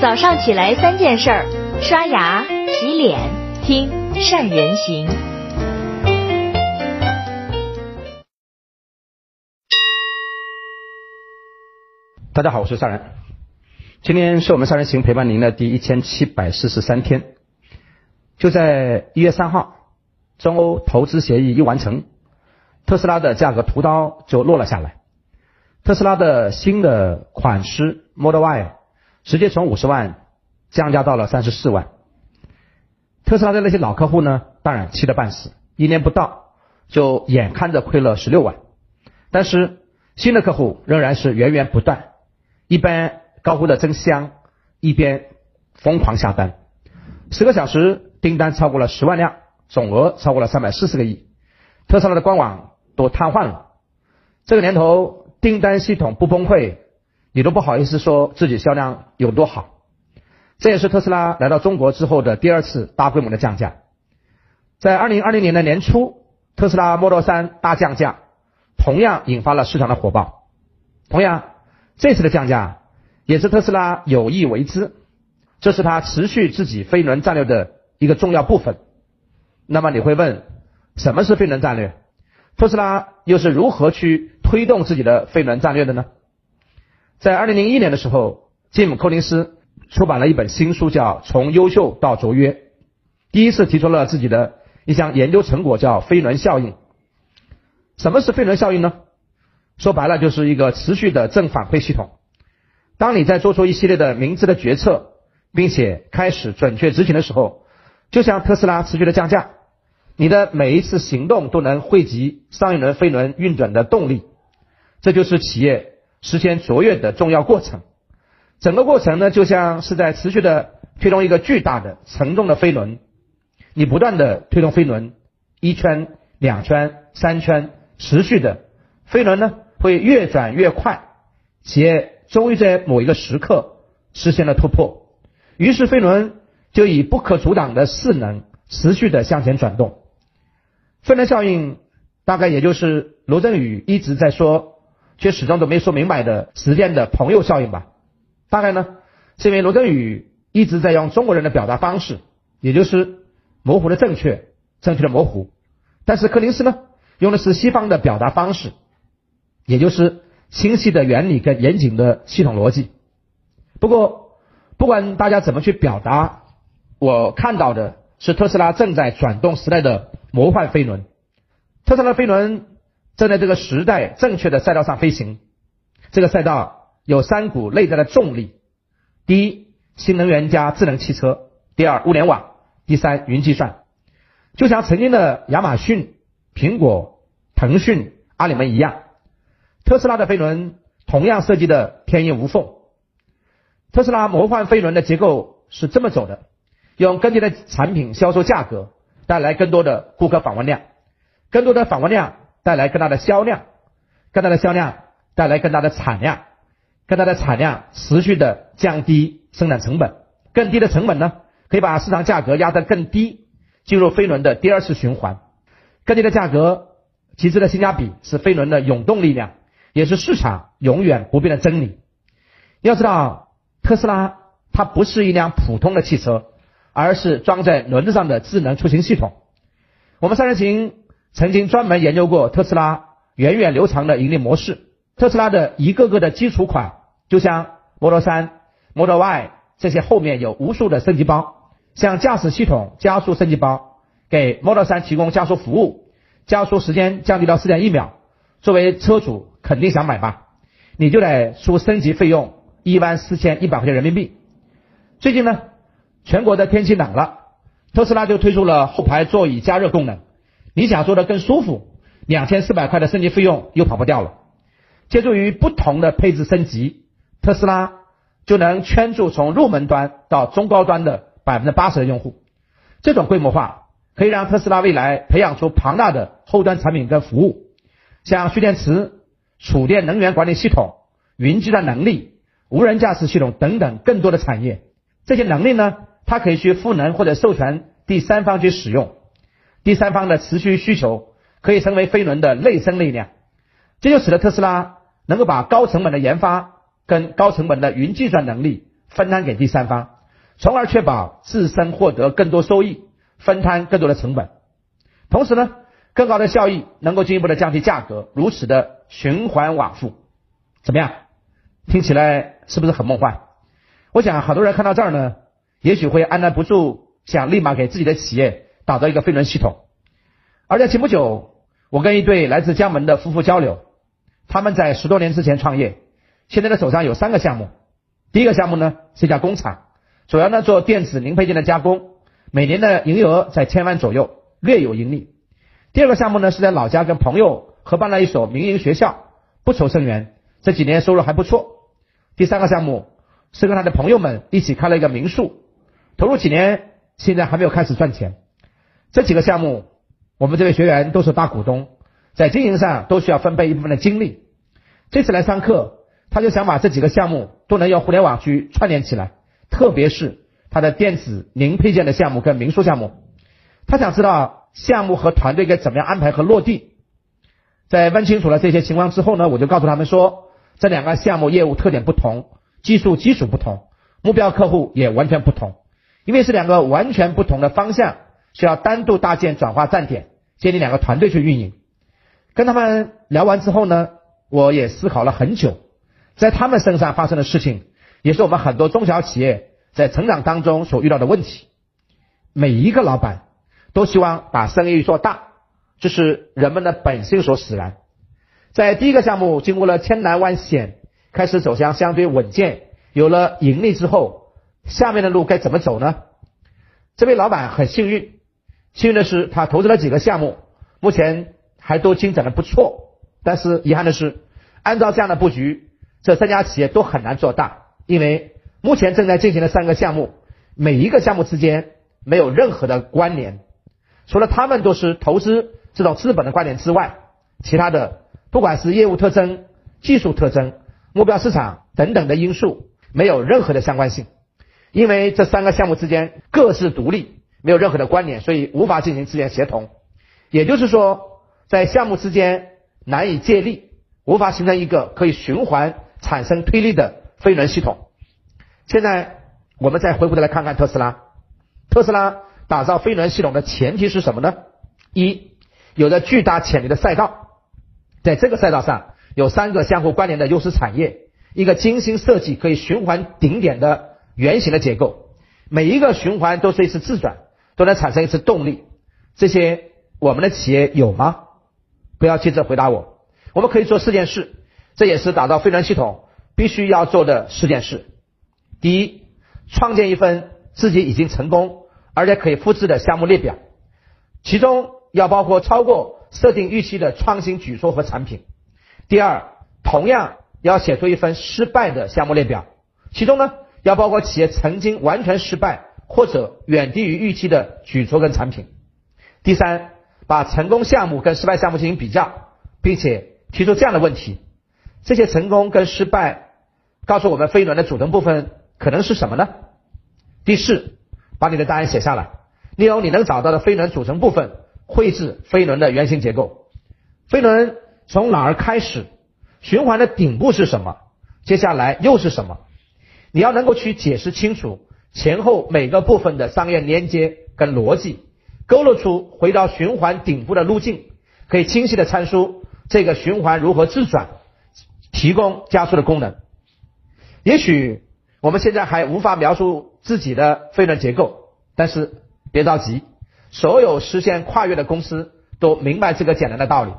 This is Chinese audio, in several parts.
早上起来三件事儿：刷牙、洗脸、听善人行。大家好，我是善人。今天是我们善人行陪伴您的第一千七百四十三天。就在一月三号，中欧投资协议一完成，特斯拉的价格屠刀就落了下来。特斯拉的新的款式 Model Y。直接从五十万降价到了三十四万。特斯拉的那些老客户呢，当然气得半死，一年不到就眼看着亏了十六万。但是新的客户仍然是源源不断，一边高呼的真香，一边疯狂下单。十个小时订单超过了十万辆，总额超过了三百四十个亿。特斯拉的官网都瘫痪了。这个年头订单系统不崩溃。你都不好意思说自己销量有多好，这也是特斯拉来到中国之后的第二次大规模的降价。在二零二零年的年初，特斯拉 Model 3大降价，同样引发了市场的火爆。同样，这次的降价也是特斯拉有意为之，这是他持续自己飞轮战略的一个重要部分。那么你会问，什么是飞轮战略？特斯拉又是如何去推动自己的飞轮战略的呢？在二零零一年的时候，吉姆·柯林斯出版了一本新书，叫《从优秀到卓越》，第一次提出了自己的一项研究成果，叫飞轮效应。什么是飞轮效应呢？说白了，就是一个持续的正反馈系统。当你在做出一系列的明智的决策，并且开始准确执行的时候，就像特斯拉持续的降价，你的每一次行动都能汇集上一轮飞轮运转的动力。这就是企业。实现卓越的重要过程，整个过程呢，就像是在持续的推动一个巨大的沉重的飞轮。你不断的推动飞轮，一圈、两圈、三圈，持续的飞轮呢，会越转越快。企业终于在某一个时刻实现了突破，于是飞轮就以不可阻挡的势能持续的向前转动。飞轮效应大概也就是罗振宇一直在说。却始终都没说明白的实践的朋友效应吧？大概呢，是因为罗振宇一直在用中国人的表达方式，也就是模糊的正确，正确的模糊。但是柯林斯呢，用的是西方的表达方式，也就是清晰的原理跟严谨的系统逻辑。不过，不管大家怎么去表达，我看到的是特斯拉正在转动时代的魔幻飞轮，特斯拉飞轮。正在这个时代正确的赛道上飞行，这个赛道有三股内在的重力：第一，新能源加智能汽车；第二，物联网；第三，云计算。就像曾经的亚马逊、苹果、腾讯、阿里们一样，特斯拉的飞轮同样设计的天衣无缝。特斯拉魔幻飞轮的结构是这么走的：用更低的产品销售价格带来更多的顾客访问量，更多的访问量。带来更大的销量，更大的销量带来更大的产量，更大的产量持续的降低生产成本，更低的成本呢，可以把市场价格压得更低，进入飞轮的第二次循环。更低的价格，极致的性价比是飞轮的永动力量，也是市场永远不变的真理。要知道，特斯拉它不是一辆普通的汽车，而是装在轮子上的智能出行系统。我们三人行。曾经专门研究过特斯拉源远流长的盈利模式。特斯拉的一个个的基础款，就像 Model 3、Model Y 这些，后面有无数的升级包，像驾驶系统加速升级包，给 Model 3提供加速服务，加速时间降低到四点一秒。作为车主，肯定想买吧？你就得出升级费用一万四千一百块钱人民币。最近呢，全国的天气冷了，特斯拉就推出了后排座椅加热功能。你想做的更舒服，两千四百块的升级费用又跑不掉了。借助于不同的配置升级，特斯拉就能圈住从入门端到中高端的百分之八十的用户。这种规模化可以让特斯拉未来培养出庞大的后端产品跟服务，像蓄电池、储电能源管理系统、云计算能力、无人驾驶系统等等更多的产业。这些能力呢，它可以去赋能或者授权第三方去使用。第三方的持续需求可以成为飞轮的内生力量，这就使得特斯拉能够把高成本的研发跟高成本的云计算能力分摊给第三方，从而确保自身获得更多收益，分摊更多的成本。同时呢，更高的效益能够进一步的降低价格，如此的循环往复，怎么样？听起来是不是很梦幻？我想好多人看到这儿呢，也许会按捺不住，想立马给自己的企业打造一个飞轮系统。而在前不久，我跟一对来自江门的夫妇交流，他们在十多年之前创业，现在的手上有三个项目。第一个项目呢是一家工厂，主要呢做电子零配件的加工，每年的营业额在千万左右。略有盈利。第二个项目呢，是在老家跟朋友合办了一所民营学校，不愁生源，这几年收入还不错。第三个项目是跟他的朋友们一起开了一个民宿，投入几年，现在还没有开始赚钱。这几个项目，我们这位学员都是大股东，在经营上都需要分配一部分的精力。这次来上课，他就想把这几个项目都能用互联网去串联起来，特别是他的电子零配件的项目跟民宿项目。他想知道项目和团队该怎么样安排和落地。在问清楚了这些情况之后呢，我就告诉他们说，这两个项目业务特点不同，技术基础不同，目标客户也完全不同，因为是两个完全不同的方向，需要单独搭建转化站点，建立两个团队去运营。跟他们聊完之后呢，我也思考了很久，在他们身上发生的事情，也是我们很多中小企业在成长当中所遇到的问题。每一个老板。都希望把生意做大，这是人们的本性所使然。在第一个项目经过了千难万险，开始走向相对稳健，有了盈利之后，下面的路该怎么走呢？这位老板很幸运，幸运的是他投资了几个项目，目前还都进展的不错。但是遗憾的是，按照这样的布局，这三家企业都很难做大，因为目前正在进行的三个项目，每一个项目之间没有任何的关联。除了他们都是投资这种资本的关联之外，其他的不管是业务特征、技术特征、目标市场等等的因素，没有任何的相关性。因为这三个项目之间各自独立，没有任何的关联，所以无法进行资源协同。也就是说，在项目之间难以借力，无法形成一个可以循环产生推力的飞轮系统。现在我们再回过头来看看特斯拉，特斯拉。打造飞轮系统的前提是什么呢？一，有着巨大潜力的赛道，在这个赛道上有三个相互关联的优势产业，一个精心设计可以循环顶点的圆形的结构，每一个循环都是一次自转，都能产生一次动力。这些我们的企业有吗？不要急着回答我，我们可以做四件事，这也是打造飞轮系统必须要做的四件事。第一，创建一份自己已经成功。而且可以复制的项目列表，其中要包括超过设定预期的创新举措和产品。第二，同样要写出一份失败的项目列表，其中呢要包括企业曾经完全失败或者远低于预期的举措跟产品。第三，把成功项目跟失败项目进行比较，并且提出这样的问题：这些成功跟失败告诉我们飞轮的组成部分可能是什么呢？第四。把你的答案写下来，利用你能找到的飞轮组成部分绘制飞轮的原型结构。飞轮从哪儿开始？循环的顶部是什么？接下来又是什么？你要能够去解释清楚前后每个部分的商业连接跟逻辑，勾勒出回到循环顶部的路径，可以清晰的阐述这个循环如何自转，提供加速的功能。也许我们现在还无法描述。自己的飞轮结构，但是别着急，所有实现跨越的公司都明白这个简单的道理。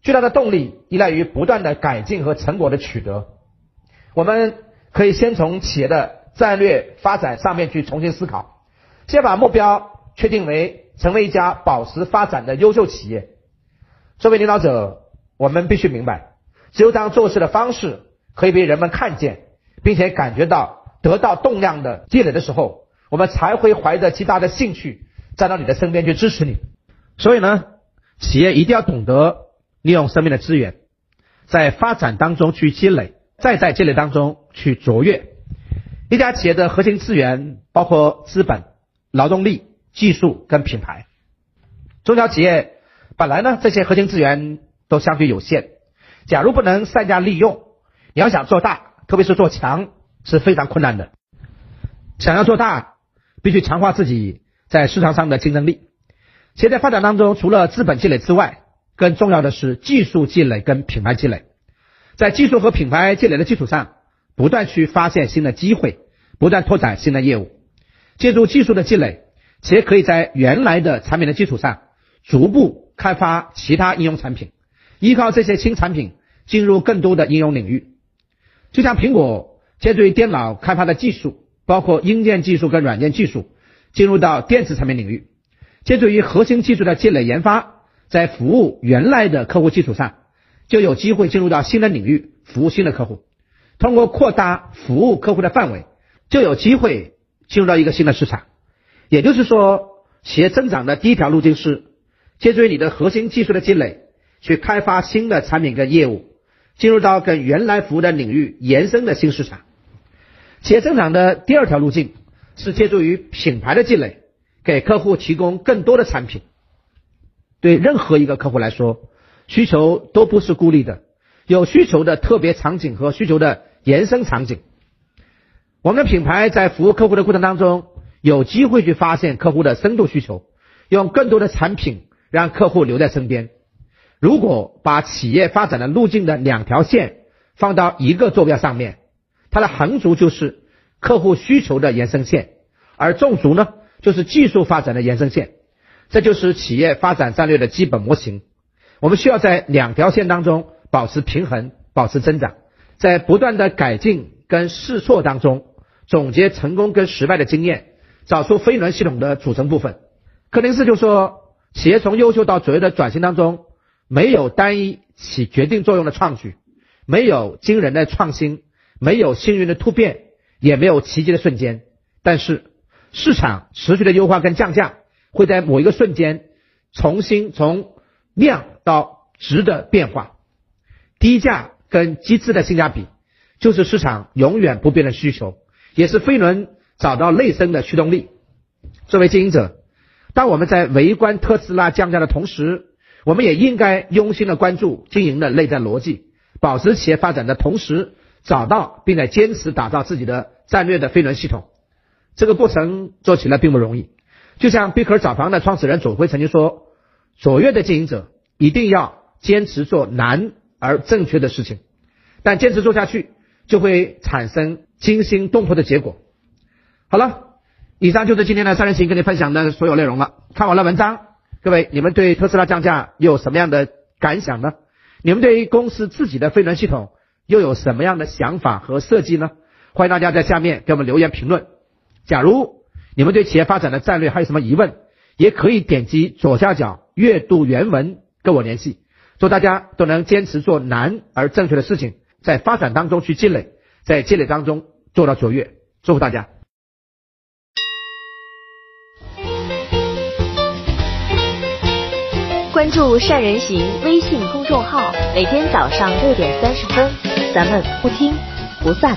巨大的动力依赖于不断的改进和成果的取得。我们可以先从企业的战略发展上面去重新思考，先把目标确定为成为一家保持发展的优秀企业。作为领导者，我们必须明白，只有当做事的方式可以被人们看见，并且感觉到。得到动量的积累的时候，我们才会怀着极大的兴趣站到你的身边去支持你。所以呢，企业一定要懂得利用生命的资源，在发展当中去积累，再在积累当中去卓越。一家企业的核心资源包括资本、劳动力、技术跟品牌。中小企业本来呢，这些核心资源都相对有限，假如不能善加利用，你要想做大，特别是做强。是非常困难的。想要做大，必须强化自己在市场上的竞争力。企业在发展当中，除了资本积累之外，更重要的是技术积累跟品牌积累。在技术和品牌积累的基础上，不断去发现新的机会，不断拓展新的业务。借助技术的积累，企业可以在原来的产品的基础上，逐步开发其他应用产品，依靠这些新产品进入更多的应用领域。就像苹果借助于电脑开发的技术，包括硬件技术跟软件技术，进入到电子产品领域。借助于核心技术的积累研发，在服务原来的客户基础上，就有机会进入到新的领域，服务新的客户。通过扩大服务客户的范围，就有机会进入到一个新的市场。也就是说，企业增长的第一条路径是借助于你的核心技术的积累，去开发新的产品跟业务，进入到跟原来服务的领域延伸的新市场。企业增长的第二条路径是借助于品牌的积累。给客户提供更多的产品，对任何一个客户来说，需求都不是孤立的，有需求的特别场景和需求的延伸场景。我们的品牌在服务客户的过程当中，有机会去发现客户的深度需求，用更多的产品让客户留在身边。如果把企业发展的路径的两条线放到一个坐标上面，它的横轴就是客户需求的延伸线，而纵轴呢？就是技术发展的延伸线，这就是企业发展战略的基本模型。我们需要在两条线当中保持平衡，保持增长，在不断的改进跟试错当中，总结成功跟失败的经验，找出飞轮系统的组成部分。柯林斯就说，企业从优秀到卓越的转型当中，没有单一起决定作用的创举，没有惊人的创新，没有幸运的突变，也没有奇迹的瞬间，但是。市场持续的优化跟降价，会在某一个瞬间重新从量到值的变化。低价跟机制的性价比，就是市场永远不变的需求，也是飞轮找到内生的驱动力。作为经营者，当我们在围观特斯拉降价的同时，我们也应该用心的关注经营的内在逻辑，保持企业发展的同时，找到并在坚持打造自己的战略的飞轮系统。这个过程做起来并不容易，就像贝壳找房的创始人左晖曾经说：“卓越的经营者一定要坚持做难而正确的事情，但坚持做下去就会产生惊心动魄的结果。”好了，以上就是今天的三人行跟你分享的所有内容了。看完了文章，各位你们对特斯拉降价有什么样的感想呢？你们对于公司自己的飞轮系统又有什么样的想法和设计呢？欢迎大家在下面给我们留言评论。假如你们对企业发展的战略还有什么疑问，也可以点击左下角阅读原文跟我联系。祝大家都能坚持做难而正确的事情，在发展当中去积累，在积累当中做到卓越。祝福大家！关注善人行微信公众号，每天早上六点三十分，咱们不听不散。